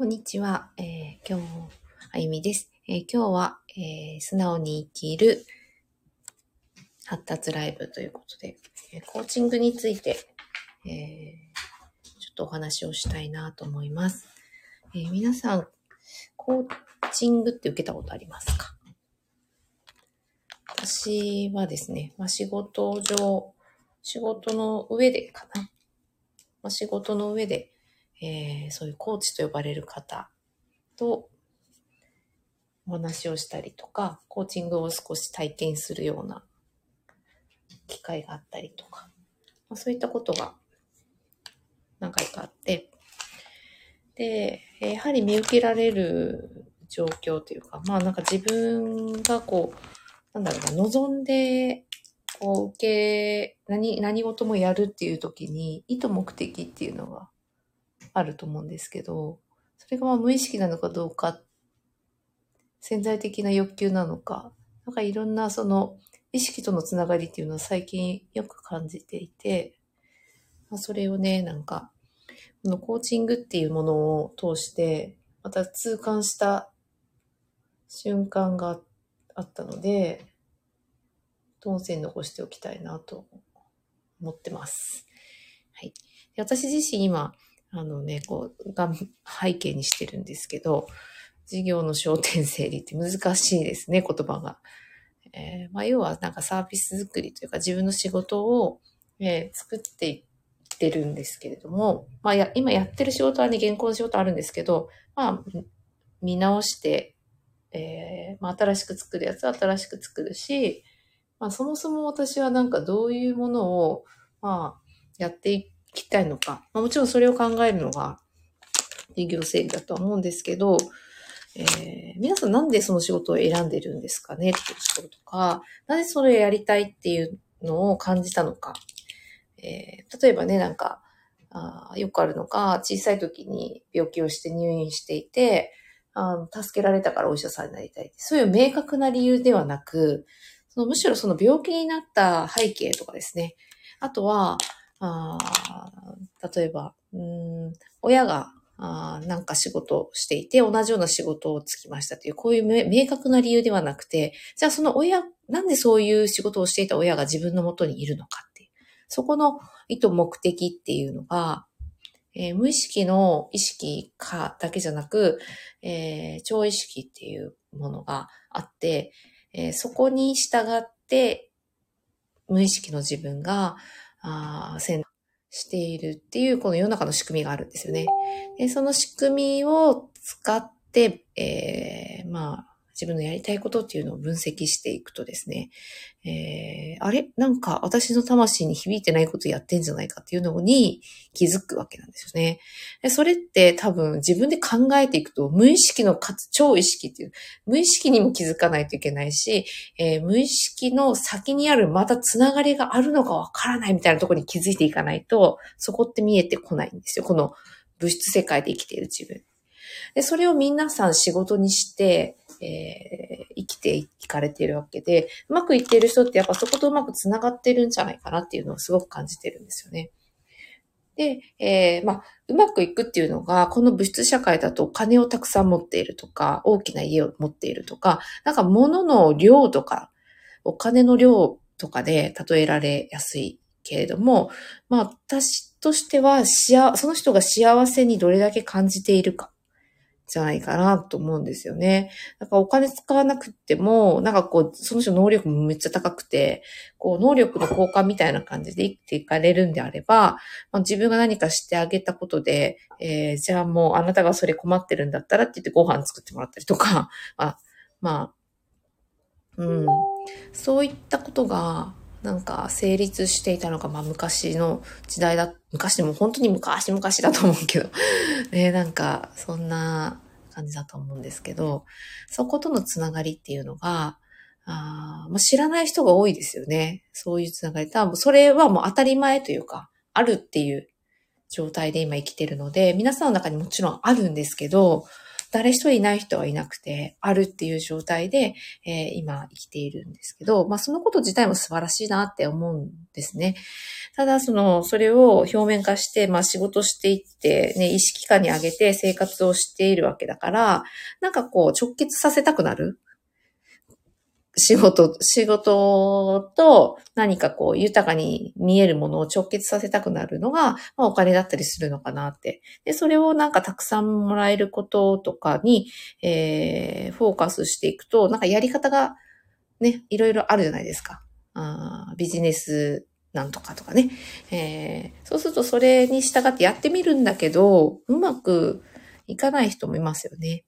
こんにちは。えー、今日、あゆみです。えー、今日は、えー、素直に生きる発達ライブということで、えコーチングについて、えちょっとお話をしたいなと思います。え皆さん、コーチングって受けたことありますか？私はですね、まあ、仕事上、仕事の上でかな。まあ、仕事の上で、えー、そういうコーチと呼ばれる方とお話をしたりとか、コーチングを少し体験するような機会があったりとか、まあ、そういったことが何回かあって、で、やはり見受けられる状況というか、まあなんか自分がこう、なんだろうな、望んで、こう受け、何、何事もやるっていう時に、意図目的っていうのがあると思うんですけど、それがまあ無意識なのかどうか、潜在的な欲求なのか、なんかいろんなその意識とのつながりっていうのを最近よく感じていて、まあ、それをね、なんか、このコーチングっていうものを通して、また痛感した瞬間があったので、音声残しておきたいなと思ってます。はい。で私自身今、あのね、こう、が背景にしてるんですけど、事業の焦点整理って難しいですね、言葉が。えー、まあ、要はなんかサービス作りというか自分の仕事を、えー、作っていってるんですけれども、まあや、今やってる仕事はね、現行の仕事あるんですけど、まあ、見直して、えー、まあ、新しく作るやつは新しく作るし、まあ、そもそも私はなんかどういうものを、まあ、やっていきたいのか。ま、もちろんそれを考えるのが事業整理だとは思うんですけど、えー、皆さんなんでその仕事を選んでるんですかね？っていうところとか、なぜそれをやりたいっていうのを感じたのか？えー、例えばね、なんか、あよくあるのが、小さい時に病気をして入院していて、あ助けられたからお医者さんになりたい。そういう明確な理由ではなく、そのむしろその病気になった背景とかですね。あとは、あ例えば、うん親があなんか仕事をしていて、同じような仕事をつきましたという、こういう明確な理由ではなくて、じゃあその親、なんでそういう仕事をしていた親が自分のもとにいるのかっていう、そこの意図目的っていうのが、えー、無意識の意識かだけじゃなく、えー、超意識っていうものがあって、えー、そこに従って、無意識の自分が、あ選しているっていう、この世の中の仕組みがあるんですよね。でその仕組みを使って、えー、まあ、自分のやりたいことっていうのを分析していくとですね、えー、あれ？なんか私の魂に響いてないことやってんじゃないかっていうのに気づくわけなんですよね。でそれって多分自分で考えていくと無意識のかつ超意識っていう、無意識にも気づかないといけないし、えー、無意識の先にあるまたつながりがあるのかわからないみたいなところに気づいていかないと、そこって見えてこないんですよ。この物質世界で生きている自分。で、それを皆さん仕事にして、えー、生きていかれているわけで、うまくいっている人ってやっぱそことうまく繋がってるんじゃないかなっていうのをすごく感じてるんですよね。で、えー、まあ、うまくいくっていうのが、この物質社会だとお金をたくさん持っているとか、大きな家を持っているとか、なんか物の量とか、お金の量とかで例えられやすいけれども、まあ、私としては、その人が幸せにどれだけ感じているかじゃないかなと思うんですよね。だからお金使わなくても、なんかこう、その人能力もめっちゃ高くて、こう、能力の交換みたいな感じで生きていかれるんであれば、まあ、自分が何かしてあげたことで、えー、じゃあもうあなたがそれ困ってるんだったらって言ってご飯作ってもらったりとか、あまあ、うん、そういったことが、なんか成立していたのが、まあ昔の時代だ、昔でも本当に昔々だと思うけど、ね、なんかそんな感じだと思うんですけど、そことのつながりっていうのが、あまあ、知らない人が多いですよね。そういうつながり。多分それはもう当たり前というか、あるっていう状態で今生きてるので、皆さんの中にもちろんあるんですけど、誰一人いない人はいなくて、あるっていう状態で、えー、今生きているんですけど、まあそのこと自体も素晴らしいなって思うんですね。ただ、その、それを表面化して、まあ仕事していって、ね、意識下に上げて生活をしているわけだから、なんかこう直結させたくなる。仕事、仕事と何かこう豊かに見えるものを直結させたくなるのが、まあ、お金だったりするのかなって。で、それをなんかたくさんもらえることとかに、えー、フォーカスしていくと、なんかやり方がね、いろいろあるじゃないですか。あビジネスなんとかとかね。えー、そうするとそれに従ってやってみるんだけど、うまくいかない人もいますよね。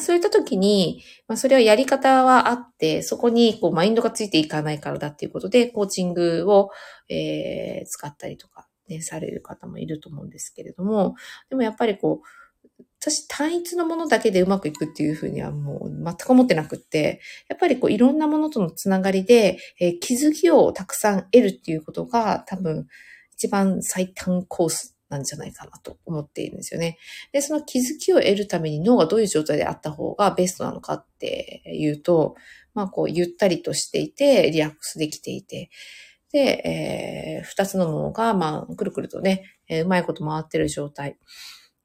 そういった時に、まあ、それはやり方はあって、そこにこうマインドがついていかないからだっていうことで、コーチングを、えー、使ったりとか、ね、される方もいると思うんですけれども、でもやっぱりこう、私単一のものだけでうまくいくっていうふうにはもう全く思ってなくって、やっぱりこういろんなものとのつながりで、えー、気づきをたくさん得るっていうことが多分一番最短コースなんじゃないかなと思っているんですよね。で、その気づきを得るために脳がどういう状態であった方がベストなのかっていうと、まあこうゆったりとしていて、リラックスできていて、で、えー、二つの脳が、まあ、くるくるとね、えー、うまいこと回ってる状態。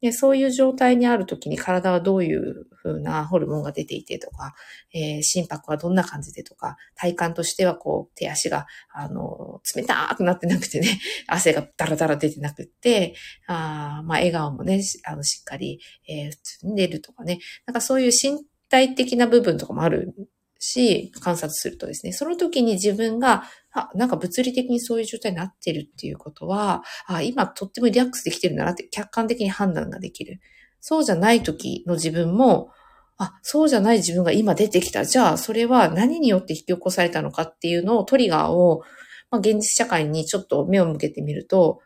で、そういう状態にあるときに体はどういう風なホルモンが出ていてとか、えー、心拍はどんな感じでとか、体感としてはこう、手足が、あの、冷たくなってなくてね、汗がダラダラ出てなくって、あまあ、笑顔もね、あの、しっかり、えー、普通に出るとかね、なんかそういう身体的な部分とかもあるし、観察するとですね、その時に自分が、あ、なんか物理的にそういう状態になってるっていうことは、あ、今とってもリラックスできてるんだなって客観的に判断ができる。そうじゃない時の自分も、あ、そうじゃない自分が今出てきた。じゃあ、それは何によって引き起こされたのかっていうのをトリガーを、まあ、現実社会にちょっと目を向けてみると、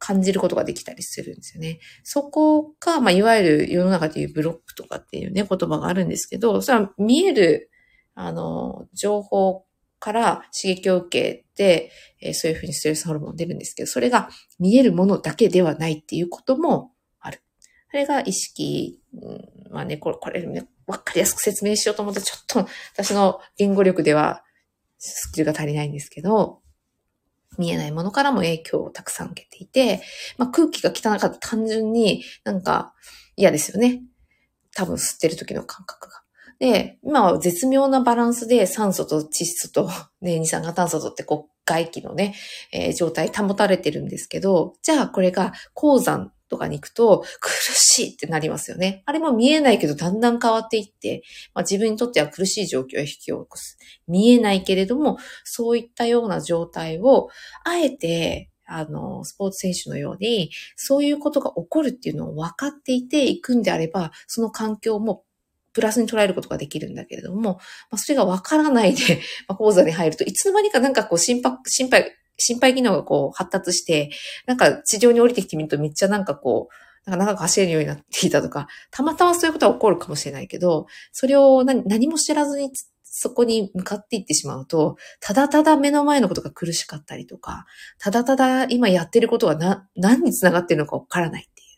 感じることができたりするんですよね。そこが、まあ、いわゆる世の中でいうブロックとかっていうね、言葉があるんですけど、それは見えるあの、情報から刺激を受けて、えー、そういうふうにストレスホルモン出るんですけど、それが見えるものだけではないっていうこともある。それが意識、うん、まあね、これ、これね、わかりやすく説明しようと思って、ちょっと私の言語力ではスキルが足りないんですけど、見えないものからも影響をたくさん受けていて、まあ、空気が汚かった単純になんか嫌ですよね。多分吸ってる時の感覚が。で、今は絶妙なバランスで酸素と窒素と、ね、二酸化炭素とってこう外気のね、えー、状態保たれてるんですけど、じゃあこれが鉱山とかに行くと苦しいってなりますよね。あれも見えないけどだんだん変わっていって、まあ、自分にとっては苦しい状況を引き起こす。見えないけれども、そういったような状態を、あえてあの、スポーツ選手のように、そういうことが起こるっていうのを分かっていていくんであれば、その環境もプラスに捉えることができるんだけれども、まあ、それがわからないで、まあ、講座に入るといつの間にかなんかこう心配、心配、心配機能がこう発達して、なんか地上に降りてきてみるとめっちゃなんかこう、なんか長く走れるようになっていたとか、たまたまそういうことは起こるかもしれないけど、それを何何も知らずにそこに向かっていってしまうと、ただただ目の前のことが苦しかったりとか、ただただ今やってることがな何につながってるのかわからないっていう。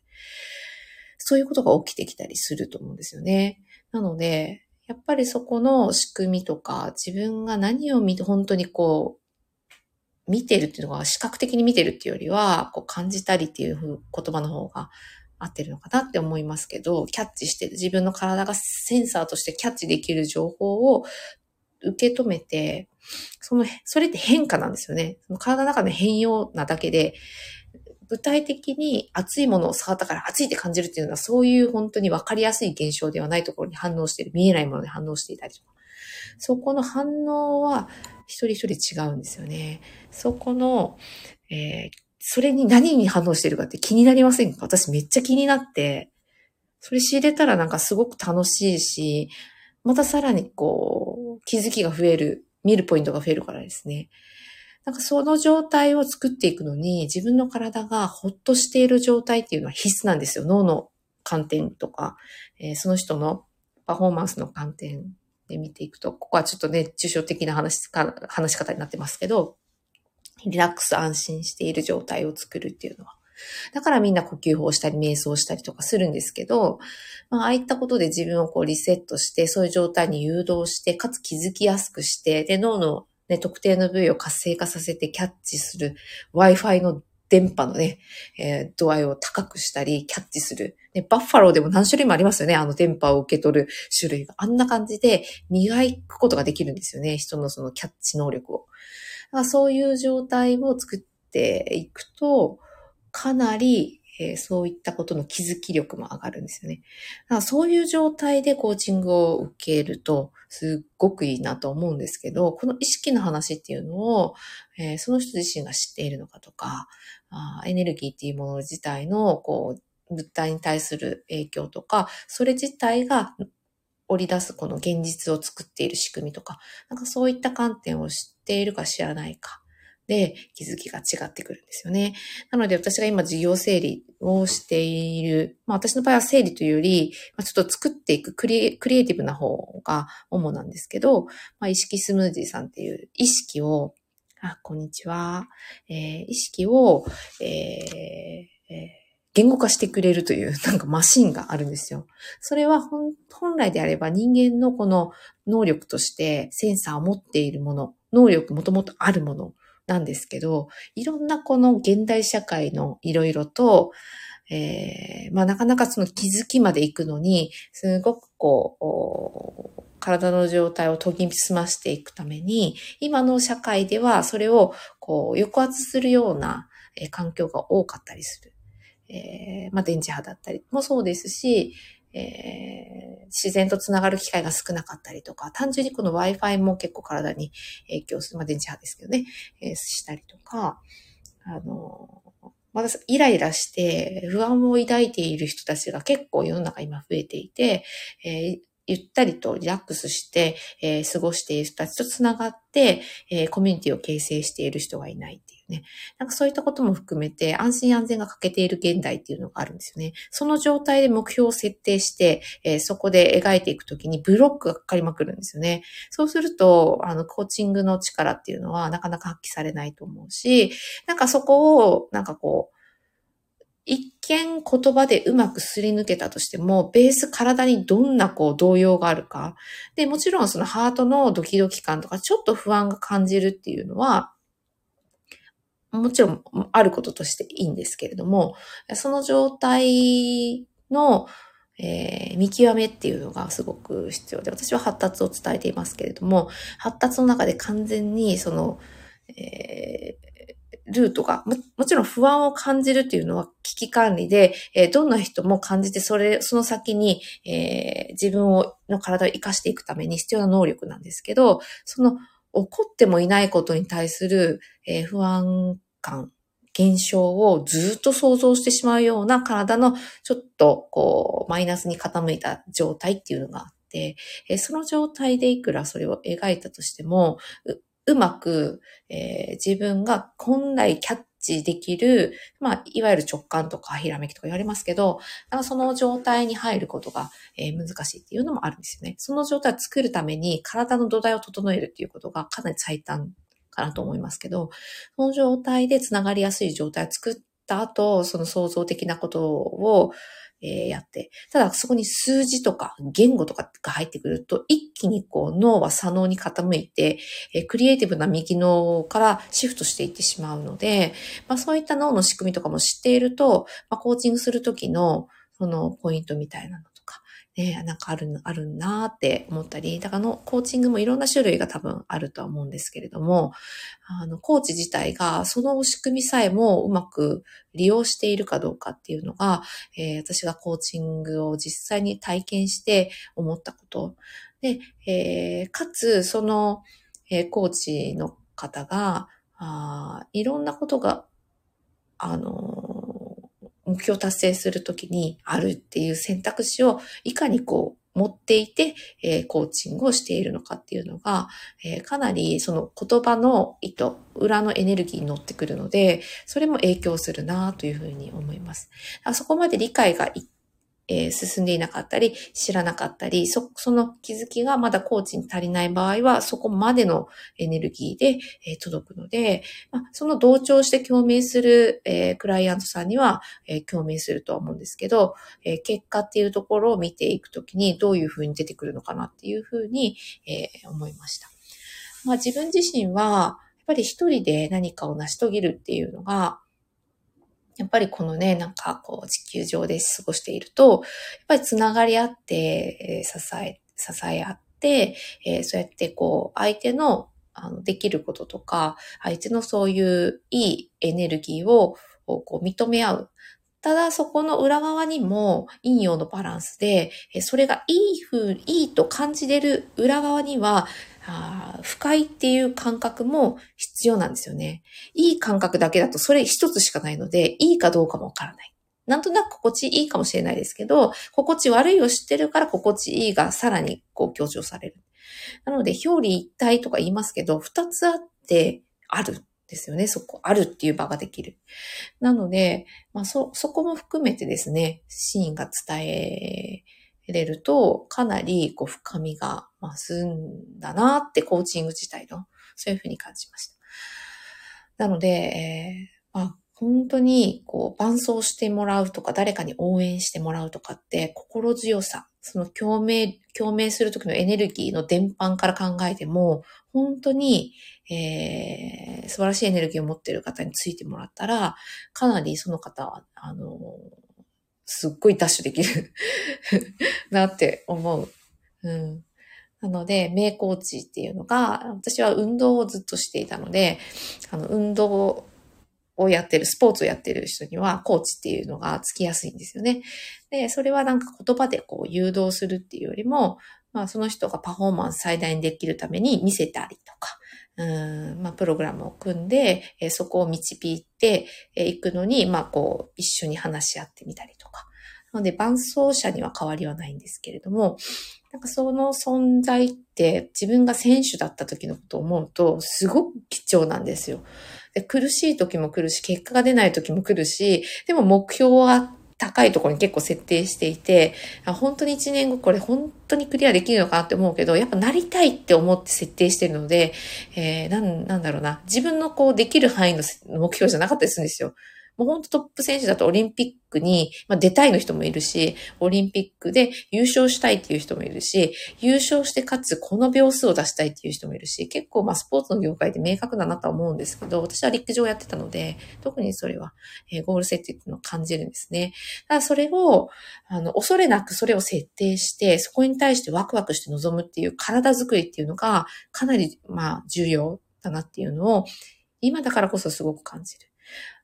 そういうことが起きてきたりすると思うんですよね。なので、やっぱりそこの仕組みとか、自分が何を見て、本当にこう、見てるっていうのが視覚的に見てるっていうよりは、こう感じたりっていう言葉の方が合ってるのかなって思いますけど、キャッチして自分の体がセンサーとしてキャッチできる情報を受け止めて、その、それって変化なんですよね。その体の中で変容なだけで、具体的に熱いものを触ったから熱いって感じるっていうのは、そういう本当に分かりやすい現象ではないところに反応してる、見えないものに反応していたりとか。そこの反応は一人一人違うんですよね。そこの、えー、それに何に反応してるかって気になりませんか？私めっちゃ気になって、それ知れたらなんかすごく楽しいし、またさらにこう、気づきが増える、見るポイントが増えるからですね。なんかその状態を作っていくのに、自分の体がほっとしている状態っていうのは必須なんですよ。脳の観点とか、えー、その人のパフォーマンスの観点で見ていくと、ここはちょっとね、抽象的な話か、話し方になってますけど、リラックス安心している状態を作るっていうのは。だからみんな呼吸法をしたり、瞑想したりとかするんですけど、まあ、ああいったことで自分をこうリセットして、そういう状態に誘導して、かつ気づきやすくして、で、脳のね、特定の部位を活性化させてキャッチする Wi-Fi の電波のね、えー、度合いを高くしたり、キャッチする。ね、バッファローでも何種類もありますよね。あの電波を受け取る種類が。あんな感じで磨くことができるんですよね。人のそのキャッチ能力を。だからそういう状態を作っていくと、かなりえー、そういったことの気づき力も上がるんですよね。だからそういう状態でコーチングを受けると、すっごくいいなと思うんですけど、この意識の話っていうのを、えー、その人自身が知っているのかとか、あエネルギーっていうもの自体の、こう、物体に対する影響とか、それ自体が織り出すこの現実を作っている仕組みとか、なんかそういった観点を知っているか知らないか。で気づきが違ってくるんですよね。なので私が今事業整理をしている、まあ私の場合は整理というより、まあ、ちょっと作っていくクリエイティブな方が主なんですけど、まあ意識スムージーさんっていう意識を、あ、こんにちは。えー、意識を、えーえー言語化してくれるという なんかマシンがあるんですよ。それは本来であれば人間のこの能力としてセンサーを持っているもの、能力もともとあるものなんですけど、いろんなこの現代社会のいろいろと、えー、まあなかなかその気づきまで行くのに、すごくこう、体の状態を研ぎ澄ましていくために、今の社会ではそれをこう抑圧するような環境が多かったりする。えー、まあ電磁波だったりもそうですし、えー、自然とつながる機会が少なかったりとか、単純にこの Wi-Fi も結構体に影響する、まあ電磁波ですけどね、えー、したりとか、あの、まだイライラして不安を抱いている人たちが結構世の中今増えていて、えー、ゆったりとリラックスして、えー、過ごしている人たちとつながって、えー、コミュニティを形成している人がいない。ね。なんかそういったことも含めて安心安全が欠けている現代っていうのがあるんですよね。その状態で目標を設定して、えー、そこで描いていくときにブロックがかかりまくるんですよね。そうすると、あの、コーチングの力っていうのはなかなか発揮されないと思うし、なんかそこを、なんかこう、一見言葉でうまくすり抜けたとしても、ベース体にどんなこう動揺があるか。で、もちろんそのハートのドキドキ感とかちょっと不安が感じるっていうのは、もちろんあることとしていいんですけれども、その状態の、えー、見極めっていうのがすごく必要で、私は発達を伝えていますけれども、発達の中で完全にその、えールートが、も、もちろん不安を感じるっていうのは危機管理で、えー、どんな人も感じて、それ、その先に、えー、自分を、の体を活かしていくために必要な能力なんですけど、その、起こってもいないことに対する、えー、不安感、現象をずっと想像してしまうような体のちょっとこうマイナスに傾いた状態っていうのがあって、えその状態でいくらそれを描いたとしても、うまく、えー、自分が本来キャッ知できる、まあ、いわゆる直感とかひらめきとか言われますけど、その状態に入ることが、えー、難しいっていうのもあるんですよね。その状態を作るために体の土台を整えるっていうことがかなり最短かなと思いますけど、その状態でつながりやすい状態を作った後、その創造的なことを、え、やって。ただ、そこに数字とか言語とかが入ってくると、一気にこう脳は左脳に傾いて、え、クリエイティブな右脳からシフトしていってしまうので、まあそういった脳の仕組みとかも知っていると、まあコーチングするときのそのポイントみたいなのね、なんかある、あるなーって思ったり、だからのコーチングもいろんな種類が多分あるとは思うんですけれども、あの、コーチ自体がその仕組みさえもうまく利用しているかどうかっていうのが、えー、私がコーチングを実際に体験して思ったこと。で、えー、かつ、その、えー、コーチの方が、あいろんなことが、あの目標達成するときにあるっていう選択肢をいかにこう持っていて、えー、コーチングをしているのかっていうのが、えー、かなりその言葉の意図、裏のエネルギーに乗ってくるので、それも影響するなというふうに思います。あそこまで理解がいえー、進んでいなかったり、知らなかったり、そ、その気づきがまだコーチに足りない場合は、そこまでのエネルギーで、えー、届くので、まあ、その同調して共鳴する、えー、クライアントさんには、え、共鳴するとは思うんですけど、え、結果っていうところを見ていくときにどういうふうに出てくるのかなっていうふうに、え、思いました。まあ自分自身は、やっぱり一人で何かを成し遂げるっていうのが、やっぱりこのね、なんかこう地球上で過ごしていると、やっぱりつながり合って、え支え、支え合って、え、そうやってこう相手のあのできることとか、相手のそういういいエネルギーをこう認め合う。ただそこの裏側にも陰陽のバランスで、それがいい風、いいと感じれる裏側には、あ不快っていう感覚も必要なんですよね。いい感覚だけだとそれ一つしかないので、いいかどうかもわからない。なんとなく心地いいかもしれないですけど、心地悪いを知ってるから心地いいがさらにこう強調される。なので、表裏一体とか言いますけど、二つあってあるんですよね。そこ、あるっていう場ができる。なので、まあ、そ、そこも含めてですね、シーンが伝えれると、かなりこう深みが増すんだなってコーチング自体の、そういうふうに感じました。なので、えー、まあ、本当にこう伴走してもらうとか、誰かに応援してもらうとかって心強さ、その共鳴、共鳴するときのエネルギーの伝播から考えても、本当に、えー、素晴らしいエネルギーを持っている方についてもらったら、かなりその方は、あの、すっごいダッシュできる なって思う。うん。なので、名コーチっていうのが、私は運動をずっとしていたので、あの、運動をやってる、スポーツをやってる人には、コーチっていうのがつきやすいんですよね。で、それはなんか言葉でこう誘導するっていうよりも、まあその人がパフォーマンス最大にできるために見せたりとか、うんまあ、プログラムを組んで、えー、そこを導いていくのに、まあ、こう、一緒に話し合ってみたりとか。なので、伴走者には変わりはないんですけれども、なんかその存在って自分が選手だった時のことを思うと、すごく貴重なんですよ。で苦しい時も来るし、結果が出ない時も来るし、でも目標は高いところに結構設定していて、本当に1年後これ本当にクリアできるのかなって思うけど、やっぱなりたいって思って設定してるので、えー、なん、なんだろうな。自分のこうできる範囲の目標じゃなかったりするんですよ。もう本当トップ選手だとオリンピックに、まあ、出たいの人もいるし、オリンピックで優勝したいっていう人もいるし、優勝してかつこの秒数を出したいっていう人もいるし、結構まあスポーツの業界で明確だなとは思うんですけど、私は陸上やってたので、特にそれは、えー、ゴール設定っていうのを感じるんですね。ただそれを、あの、恐れなくそれを設定して、そこに対してワクワクして臨むっていう体づくりっていうのが、かなりまあ重要だなっていうのを、今だからこそすごく感じる。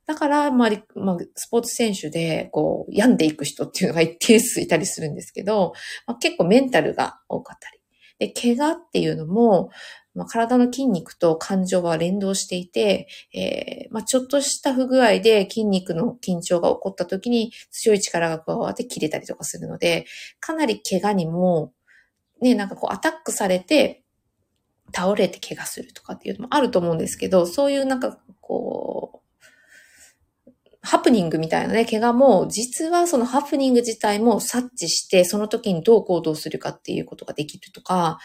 だから、まあ、まあ、スポーツ選手で、こう、病んでいく人っていうのが一定数いたりするんですけど、まあ、結構メンタルが多かったり。で、怪我っていうのも、まあ、体の筋肉と感情は連動していて、えー、まあ、ちょっとした不具合で筋肉の緊張が起こった時に強い力が加わって切れたりとかするので、かなり怪我にも、ね、なんかこうアタックされて、倒れて怪我するとかっていうのもあると思うんですけど、そういうなんかこう、ハプニングみたいなね、怪我も、実はそのハプニング自体も察知して、その時にどう行動するかっていうことができるとか、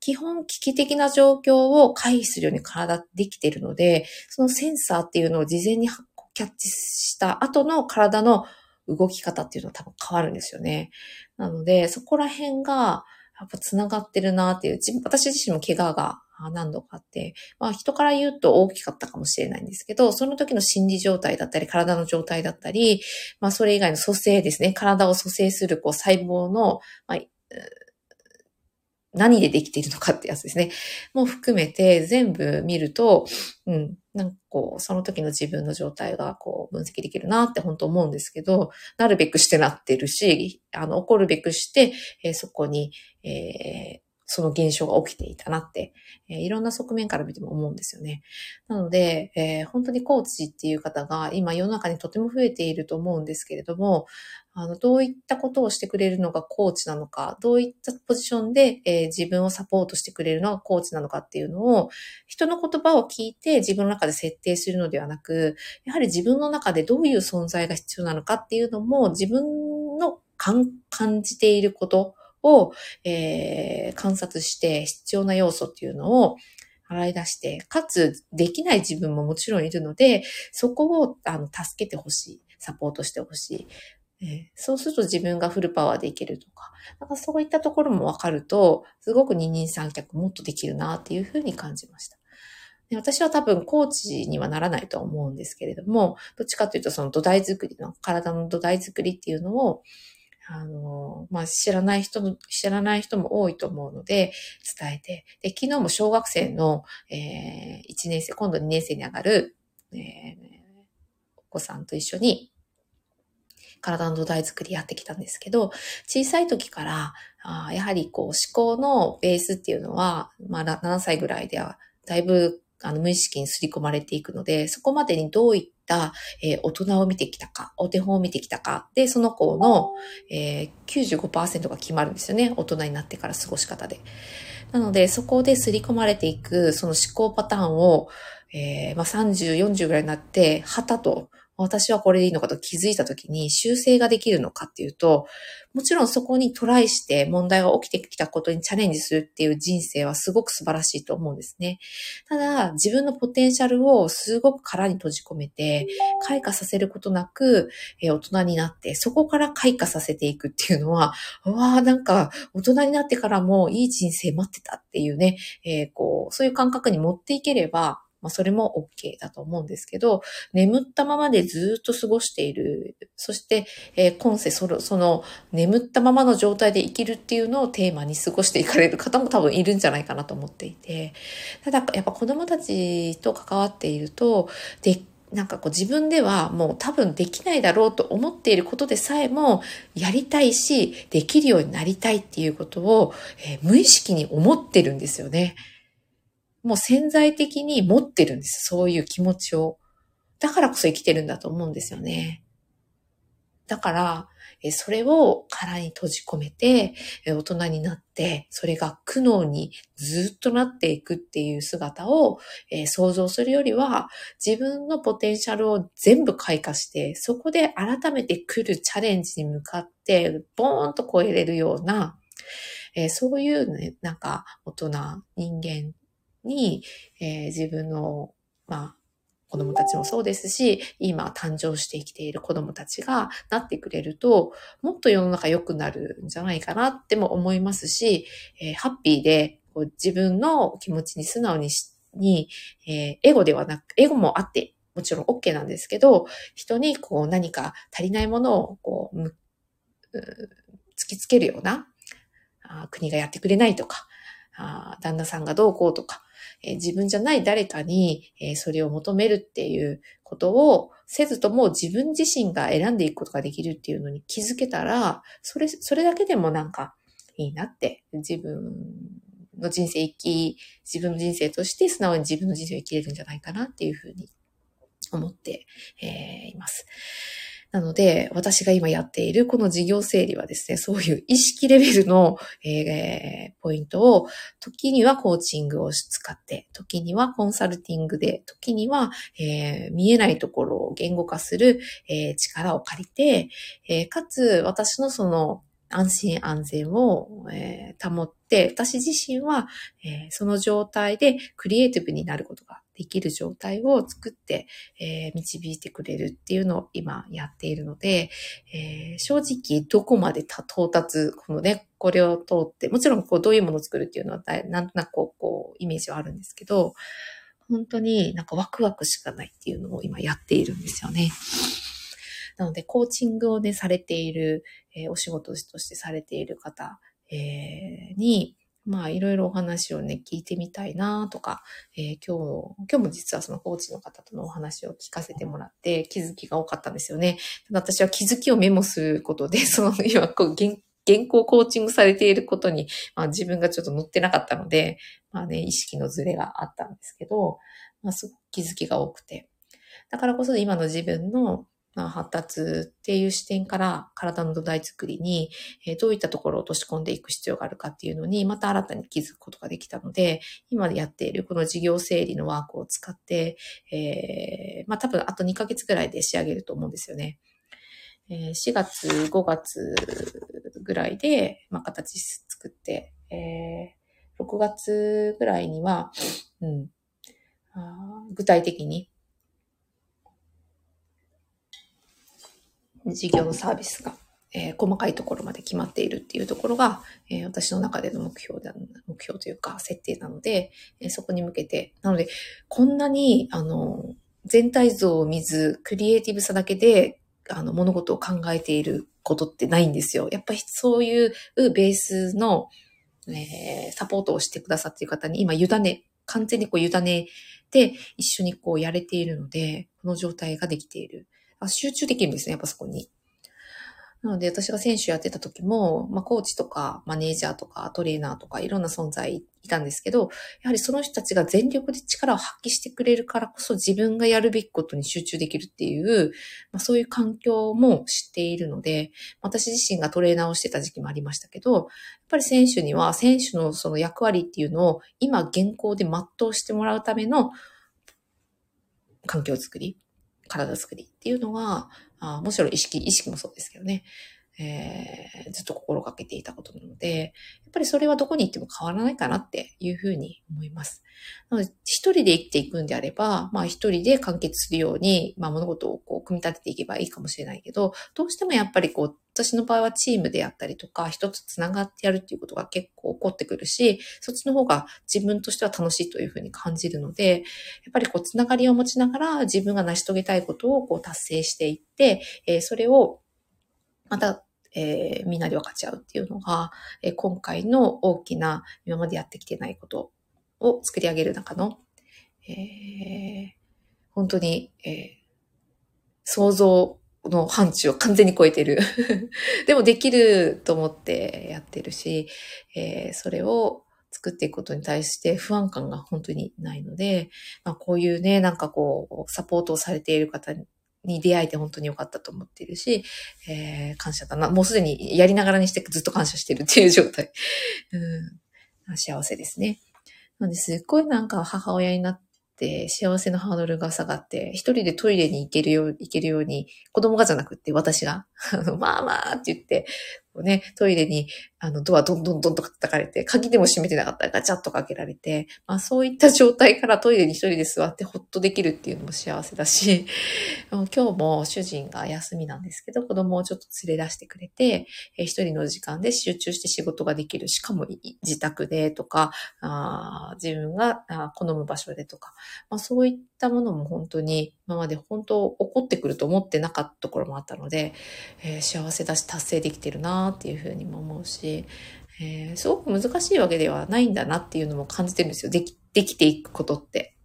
基本危機的な状況を回避するように体できてるので、そのセンサーっていうのを事前にキャッチした後の体の動き方っていうのは多分変わるんですよね。なので、そこら辺が、やっぱ繋がってるなっていう、私自身も怪我が何度かあって、まあ人から言うと大きかったかもしれないんですけど、その時の心理状態だったり、体の状態だったり、まあそれ以外の蘇生ですね、体を蘇生するこう細胞の、まあ、何でできているのかってやつですね。もう含めて全部見ると、うん、なんかこう、その時の自分の状態がこう分析できるなって本当思うんですけど、なるべくしてなってるし、あの、起こるべくして、えー、そこに、えー、その現象が起きていたなって、えー、いろんな側面から見ても思うんですよね。なので、えー、本当にコーチっていう方が今世の中にとても増えていると思うんですけれども、あの、どういったことをしてくれるのがコーチなのか、どういったポジションで、えー、自分をサポートしてくれるのがコーチなのかっていうのを、人の言葉を聞いて自分の中で設定するのではなく、やはり自分の中でどういう存在が必要なのかっていうのも自分の感じていることを、えー、観察して必要な要素っていうのを洗い出して、かつできない自分ももちろんいるので、そこをあの助けてほしい。サポートしてほしい。えー、そうすると自分がフルパワーでいけるとか、なんかそういったところもわかると、すごく二人三脚もっとできるなっていうふうに感じました。私は多分コーチにはならないと思うんですけれども、どっちかというとその土台作りの、体の土台作りっていうのを、あの、まあ、知らない人も、知らない人も多いと思うので、伝えて。で、昨日も小学生の、えー、1年生、今度2年生に上がる、えー、お子さんと一緒に、体の土台作りやってきたんですけど、小さい時から、あやはりこう思考のベースっていうのは、まあ7歳ぐらいではだいぶあの無意識に刷り込まれていくので、そこまでにどういった、えー、大人を見てきたか、お手本を見てきたか、で、その子の、えー、95%が決まるんですよね。大人になってから過ごし方で。なので、そこで刷り込まれていく、その思考パターンを、えー、まあ、30、40ぐらいになって、旗と私はこれでいいのかと気づいたときに修正ができるのかっていうと、もちろんそこにトライして問題が起きてきたことにチャレンジするっていう人生はすごく素晴らしいと思うんですね。ただ、自分のポテンシャルをすごく殻に閉じ込めて、開花させることなく、えー、大人になって、そこから開花させていくっていうのは、うわあなんか大人になってからもいい人生待ってたっていうね、えー、こう、そういう感覚に持っていければ、まあ、それも OK だと思うんですけど、眠ったままでずっと過ごしている。そして、えー、今世その、その、眠ったままの状態で生きるっていうのをテーマに過ごしていかれる方も多分いるんじゃないかなと思っていて。ただ、やっぱ子供たちと関わっていると、で、なんかこう自分ではもう多分できないだろうと思っていることでさえもやりたいし、できるようになりたいっていうことを、えー、無意識に思ってるんですよね。もう潜在的に持ってるんです。そういう気持ちを。だからこそ生きてるんだと思うんですよね。だから、それを殻に閉じ込めて、大人になって、それが苦悩にずっとなっていくっていう姿を想像するよりは、自分のポテンシャルを全部開花して、そこで改めて来るチャレンジに向かって、ボーンと超えれるような、そういうね、なんか大人、人間に、えー、自分の、まあ、子供たちもそうですし、今誕生して生きている子供たちがなってくれると、もっと世の中良くなるんじゃないかなっても思いますし、えー、ハッピーでこう自分の気持ちに素直にしに、えー、エゴではなく、エゴもあって、もちろん OK なんですけど、人にこう何か足りないものをこう、突きつけるようなあ国がやってくれないとかあ、旦那さんがどうこうとか、えー、自分じゃない誰かに、えー、それを求めるっていうことをせずとも自分自身が選んでいくことができるっていうのに気づけたら、それ、それだけでもなんかいいなって、自分の人生生き、自分の人生として素直に自分の人生を生きれるんじゃないかなっていうふうに思って、えー、います。なので、私が今やっているこの事業整理はですね、そういう意識レベルの、えー、ポイントを、時にはコーチングを使って、時にはコンサルティングで、時には、えー、見えないところを言語化する、えー、力を借りて、えかつ私のその安心安全を、え保って、私自身は、えその状態でクリエイティブになることができる状態を作って、えー、導いてくれるっていうのを今やっているので、えー、正直どこまで到達、このね、これを通って、もちろんこうどういうものを作るっていうのはなんとなくこう、こうイメージはあるんですけど、本当になんかワクワクしかないっていうのを今やっているんですよね。なので、コーチングをね、されている、えー、お仕事としてされている方、えー、に、まあいろいろお話をね、聞いてみたいなとか、えー、今日、今日も実はそのコーチの方とのお話を聞かせてもらって気づきが多かったんですよね。私は気づきをメモすることで、その今こう原原稿コーチングされていることに、まあ、自分がちょっと乗ってなかったので、まあね、意識のズレがあったんですけど、まあすごく気づきが多くて。だからこそ今の自分のまあ、発達っていう視点から体の土台作りに、えどういったところを落とし込んでいく必要があるかっていうのに、また新たに気づくことができたので、今やっているこの事業整理のワークを使って、えー、まあ多分あと2ヶ月ぐらいで仕上げると思うんですよね。え、4月、5月ぐらいで、まあ、形作って、えー、6月ぐらいには、うん、具体的に、事業のサービスが、えー、細かいところまで決まっているっていうところが、えー、私の中での目標だ、目標というか設定なので、えー、そこに向けて、なので、こんなに、あの、全体像を見ず、クリエイティブさだけで、あの、物事を考えていることってないんですよ。やっぱりそういうベースの、えー、サポートをしてくださっている方に今委ね、完全にこう委ねて一緒にこうやれているので、この状態ができている。あ集中できるんですね、やっぱそこに。なので私が選手やってた時も、まあコーチとかマネージャーとかトレーナーとかいろんな存在いたんですけど、やはりその人たちが全力で力を発揮してくれるからこそ自分がやるべきことに集中できるっていう、まあそういう環境も知っているので、私自身がトレーナーをしてた時期もありましたけど、やっぱり選手には選手のその役割っていうのを今現行で全うしてもらうための環境づくり、体作りっていうのは、あもちろん意識、意識もそうですけどね。えー、ずっと心がけていたことなので、やっぱりそれはどこに行っても変わらないかなっていうふうに思います。なので、一人で生きていくんであれば、まあ一人で完結するように、まあ物事をこう組み立てていけばいいかもしれないけど、どうしてもやっぱりこう、私の場合はチームでやったりとか、一つ繋がってやるっていうことが結構起こってくるし、そっちの方が自分としては楽しいというふうに感じるので、やっぱりこう、繋がりを持ちながら自分が成し遂げたいことをこう達成していって、えー、それをまたえー、みんなで分かち合うっていうのが、えー、今回の大きな今までやってきてないことを作り上げる中の、えー、本当に、えー、想像の範疇を完全に超えてる。でもできると思ってやってるし、えー、それを作っていくことに対して不安感が本当にないので、まあ、こういうね、なんかこう、サポートをされている方に出会えて本当に良かったと思っているし、えー、感謝だな。もうすでにやりながらにしてずっと感謝してるっていう状態。うん、幸せですね。なんで、すっごいなんか母親になって、幸せのハードルが下がって、一人でトイレに行けるよう、行けるように、子供がじゃなくて私が、まあまあって言って、ね、トイレにあのドアどんどんどんと叩かれて、鍵でも閉めてなかったらガチャッとかけられて、まあそういった状態からトイレに一人で座ってほっとできるっていうのも幸せだし、今日も主人が休みなんですけど、子供をちょっと連れ出してくれて、え一人の時間で集中して仕事ができる。しかも自宅でとか、自分が好む場所でとか、まあそういったたものも本当に今まで本当起こってくると思ってなかったところもあったので、えー、幸せだし達成できてるなっていうふうにも思うし、えー、すごく難しいわけではないんだなっていうのも感じてるんですよ。でき、できていくことって。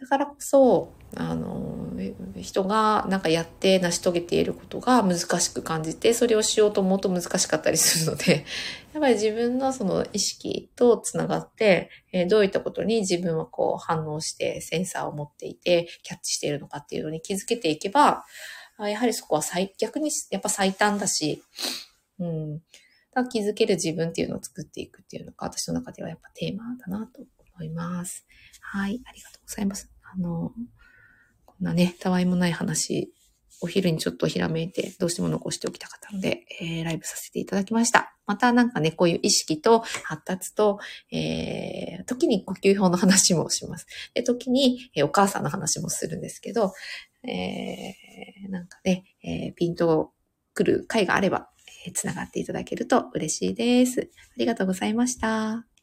だからこそ、あの、人がなんかやって成し遂げていることが難しく感じて、それをしようと思うと難しかったりするので、やっぱり自分のその意識とつながって、え、どういったことに自分はこう反応してセンサーを持っていてキャッチしているのかっていうのに気づけていけば、やはりそこは最、逆にやっぱ最短だし、うん。が気づける自分っていうのを作っていくっていうのが私の中ではやっぱテーマだなと思います。はい、ありがとうございます。あの、なね、たわいもない話、お昼にちょっとひらめいて、どうしても残しておきたかったので、えー、ライブさせていただきました。またなんかね、こういう意識と発達と、えー、時に呼吸法の話もします。で、時に、えー、お母さんの話もするんですけど、えー、なんかね、えー、ピントを来る回があれば、えー、つながっていただけると嬉しいです。ありがとうございました。